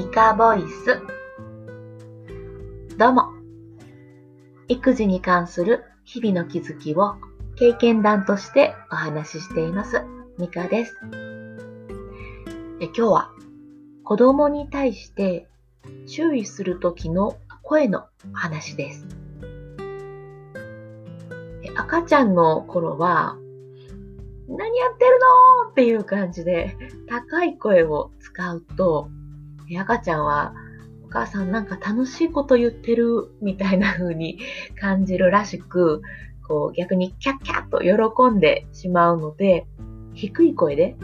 ミカボイス。どうも。育児に関する日々の気づきを経験談としてお話ししています。ミカです。え今日は子供に対して注意するときの声の話です。赤ちゃんの頃は何やってるの？っていう感じで高い声を使うとで赤ちゃんはお母さんなんか楽しいこと言ってるみたいな風に 感じるらしくこう逆にキャッキャッと喜んでしまうので低い声で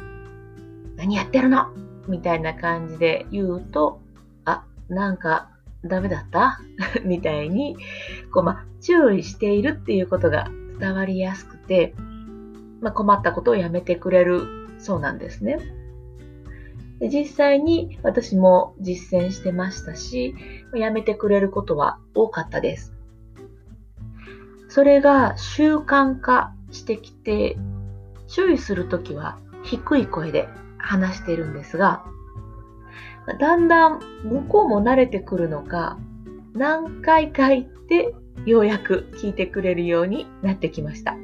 何やってるの？みたいな感じで言うとあなんかダメだった？みたいにこう、ま注意しているっていうことが伝わりやすくてま、困ったことをやめてくれるそうなんですね。で実際に私も実践してましたし、やめてくれることは多かったです。それが習慣化してきて、注意するときは低い声で話しているんですが、だんだん向こうも慣れてくるのか、何回か言ってようやく聞いてくれるようになってきました。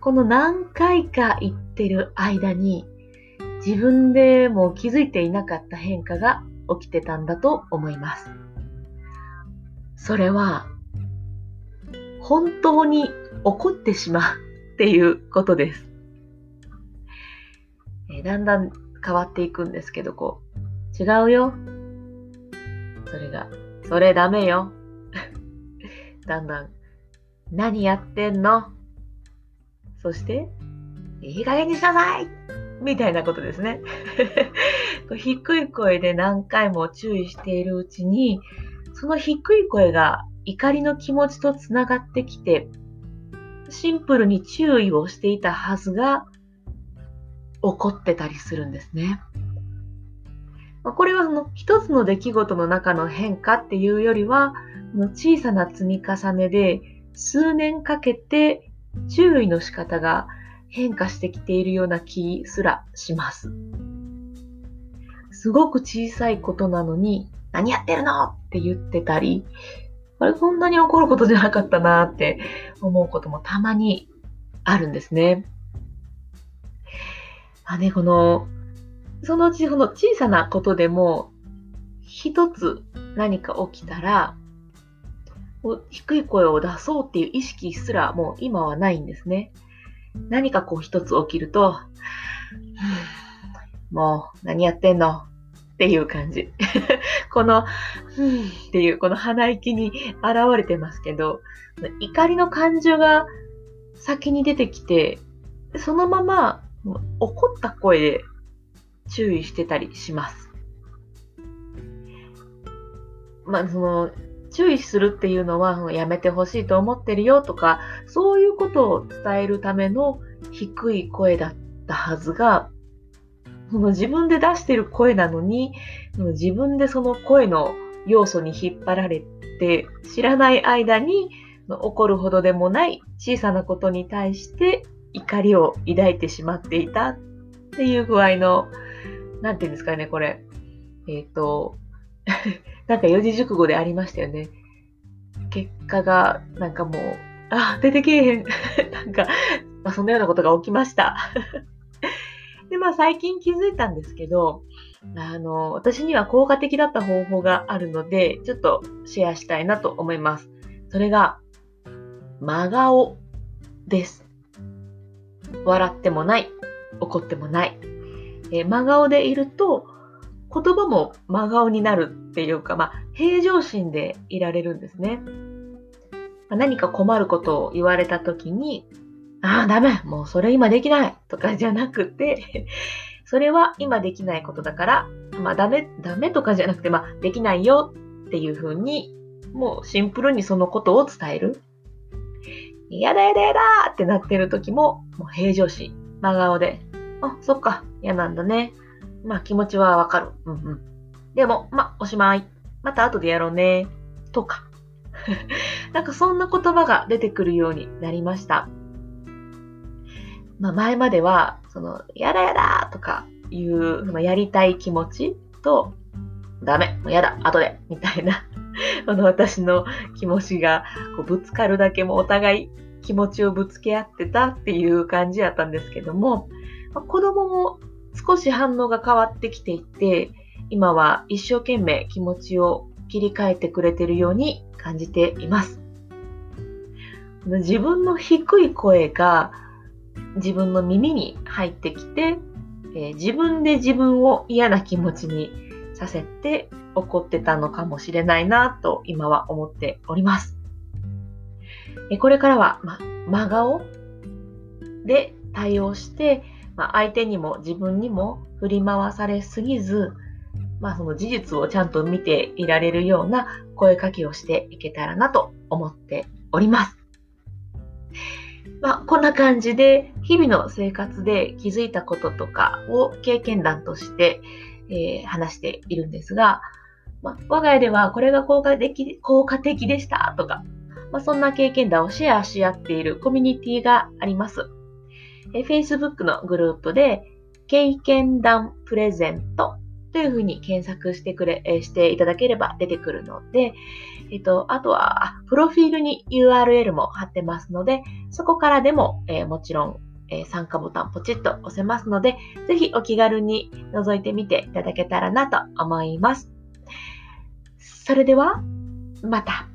この何回か言ってる間に自分でも気づいていなかった変化が起きてたんだと思います。それは本当に怒ってしまうっていうことです。えだんだん変わっていくんですけど、こう、違うよ。それが、それダメよ。だんだん、何やってんの？そして、いい加減にしなさいみたいなことですね。低い声で何回も注意しているうちに、その低い声が怒りの気持ちとつながってきて、シンプルに注意をしていたはずが、怒ってたりするんですね。これはその一つの出来事の中の変化っていうよりは、小さな積み重ねで数年かけて注意の仕方が変化してきているような気すらします。すごく小さいことなのに、何やってるのって言ってたり、あれこんなに怒ることじゃなかったなって思うこともたまにあるんですね。まあね、この、そのうちこの小さなことでも、一つ何か起きたら、低い声を出そうっていう意識すらもう今はないんですね。何かこう一つ起きると、もう何やってんの？っていう感じ。この、ふんっていうこの鼻息に現れてますけど、怒りの感情が先に出てきて、そのまま怒った声で注意してたりします。まあ、その、注意するっていうのはやめてほしいと思ってるよとか、そういうことを伝えるための低い声だったはずが、その自分で出してる声なのに、自分でその声の要素に引っ張られて、知らない間に起こるほどでもない小さなことに対して怒りを抱いてしまっていたっていう具合の、なんていうんですかね、これ。えっ、ー、と、なんか四字熟語でありましたよね。結果が、なんかもう、あ、出てけえへん。なんか、まあ、そんなようなことが起きました。で、まあ最近気づいたんですけど、あの、私には効果的だった方法があるので、ちょっとシェアしたいなと思います。それが、真顔です。笑ってもない、怒ってもない。え真顔でいると、言葉も真顔になるっていうか、まあ、平常心でいられるんですね。まあ、何か困ることを言われた時に、ああ、ダメもうそれ今できないとかじゃなくて、それは今できないことだから、まあ、ダメ、ダメとかじゃなくて、まあ、できないよっていうふうに、もうシンプルにそのことを伝える。やだやだやだってなってる時も、もう平常心、真顔で、あ、そっか、嫌なんだね。まあ気持ちはわかる。うんうん。でも、まあおしまい。また後でやろうね。とか。なんかそんな言葉が出てくるようになりました。まあ前までは、その、やだやだとかいう、そのやりたい気持ち、と、ダメ、もうやだ、後で、みたいな、この私の気持ちがこうぶつかるだけもお互い気持ちをぶつけ合ってたっていう感じやったんですけども、まあ、子供も少し反応が変わってきていて、今は一生懸命気持ちを切り替えてくれてるように感じています。自分の低い声が自分の耳に入ってきて、えー、自分で自分を嫌な気持ちにさせて怒ってたのかもしれないなと今は思っております。えこれからは、ま、真顔で対応して、ま相手にも自分にも振り回されすぎず、まあ、その事実をちゃんと見ていられるような声かけをしていけたらなと思っております。まあ、こんな感じで日々の生活で気づいたこととかを経験談として、え、話しているんですが、まあ、我が家ではこれが効果的効果的でしたとか、まあ、そんな経験談をシェアし合っているコミュニティがあります。え、Facebook のグループで経験談プレゼントというふうに検索してくれ、えしていただければ出てくるので、えっと、あとは、プロフィールに URL も貼ってますので、そこからでも、え、もちろん、え、参加ボタンポチッと押せますので、ぜひお気軽に覗いてみていただけたらなと思います。それでは、また。